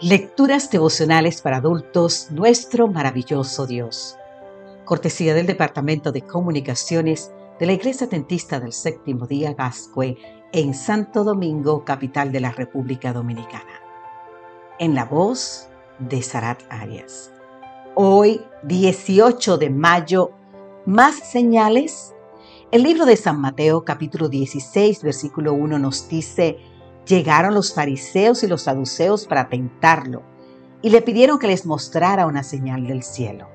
Lecturas devocionales para adultos, nuestro maravilloso Dios. Cortesía del Departamento de Comunicaciones de la Iglesia Tentista del Séptimo Día Gascue en Santo Domingo, capital de la República Dominicana. En la voz de Sarat Arias. Hoy, 18 de mayo, más señales. El libro de San Mateo, capítulo 16, versículo 1 nos dice, Llegaron los fariseos y los saduceos para tentarlo y le pidieron que les mostrara una señal del cielo.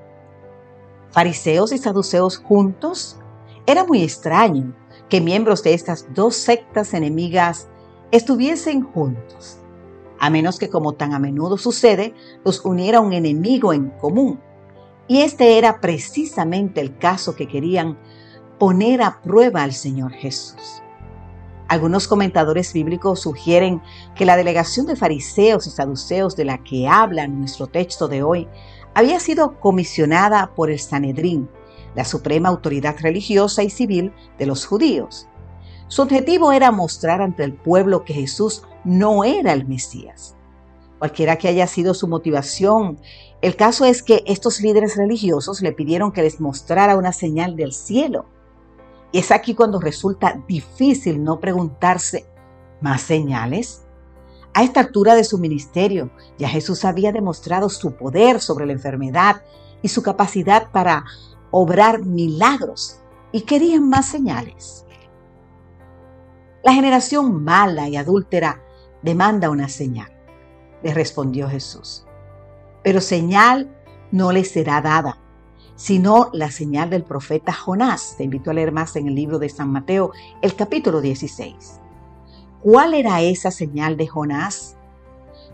Fariseos y saduceos juntos era muy extraño que miembros de estas dos sectas enemigas estuviesen juntos, a menos que como tan a menudo sucede, los uniera un enemigo en común. Y este era precisamente el caso que querían poner a prueba al Señor Jesús. Algunos comentadores bíblicos sugieren que la delegación de fariseos y saduceos de la que habla nuestro texto de hoy había sido comisionada por el Sanedrín, la suprema autoridad religiosa y civil de los judíos. Su objetivo era mostrar ante el pueblo que Jesús no era el Mesías. Cualquiera que haya sido su motivación, el caso es que estos líderes religiosos le pidieron que les mostrara una señal del cielo y es aquí cuando resulta difícil no preguntarse, ¿más señales? A esta altura de su ministerio, ya Jesús había demostrado su poder sobre la enfermedad y su capacidad para obrar milagros y querían más señales. La generación mala y adúltera demanda una señal, le respondió Jesús. Pero señal no le será dada sino la señal del profeta Jonás. Te invito a leer más en el libro de San Mateo, el capítulo 16. ¿Cuál era esa señal de Jonás?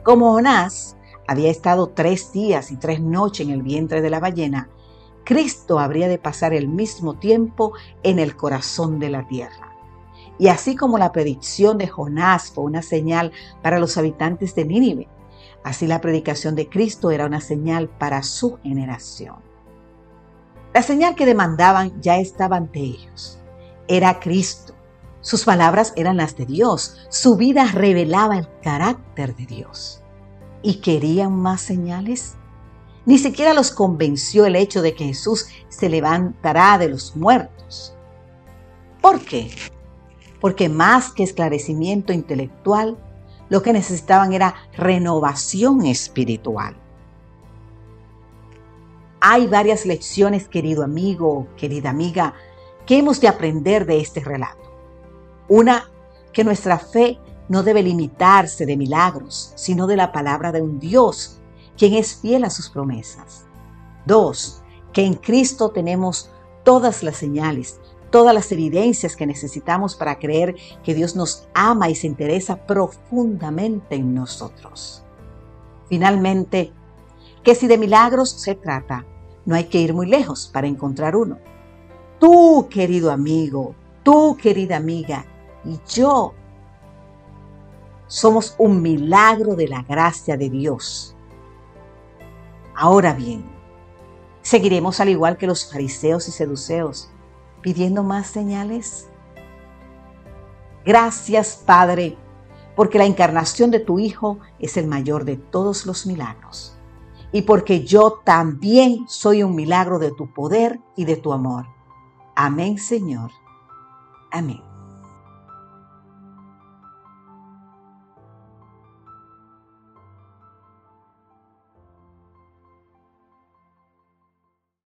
Como Jonás había estado tres días y tres noches en el vientre de la ballena, Cristo habría de pasar el mismo tiempo en el corazón de la tierra. Y así como la predicción de Jonás fue una señal para los habitantes de Nínive, así la predicación de Cristo era una señal para su generación. La señal que demandaban ya estaba ante ellos. Era Cristo. Sus palabras eran las de Dios. Su vida revelaba el carácter de Dios. ¿Y querían más señales? Ni siquiera los convenció el hecho de que Jesús se levantará de los muertos. ¿Por qué? Porque más que esclarecimiento intelectual, lo que necesitaban era renovación espiritual. Hay varias lecciones, querido amigo, querida amiga, que hemos de aprender de este relato. Una, que nuestra fe no debe limitarse de milagros, sino de la palabra de un Dios, quien es fiel a sus promesas. Dos, que en Cristo tenemos todas las señales, todas las evidencias que necesitamos para creer que Dios nos ama y se interesa profundamente en nosotros. Finalmente, que si de milagros se trata, no hay que ir muy lejos para encontrar uno. Tú, querido amigo, tú, querida amiga, y yo somos un milagro de la gracia de Dios. Ahora bien, ¿seguiremos al igual que los fariseos y seduceos pidiendo más señales? Gracias, Padre, porque la encarnación de tu Hijo es el mayor de todos los milagros y porque yo también soy un milagro de tu poder y de tu amor. Amén, Señor. Amén.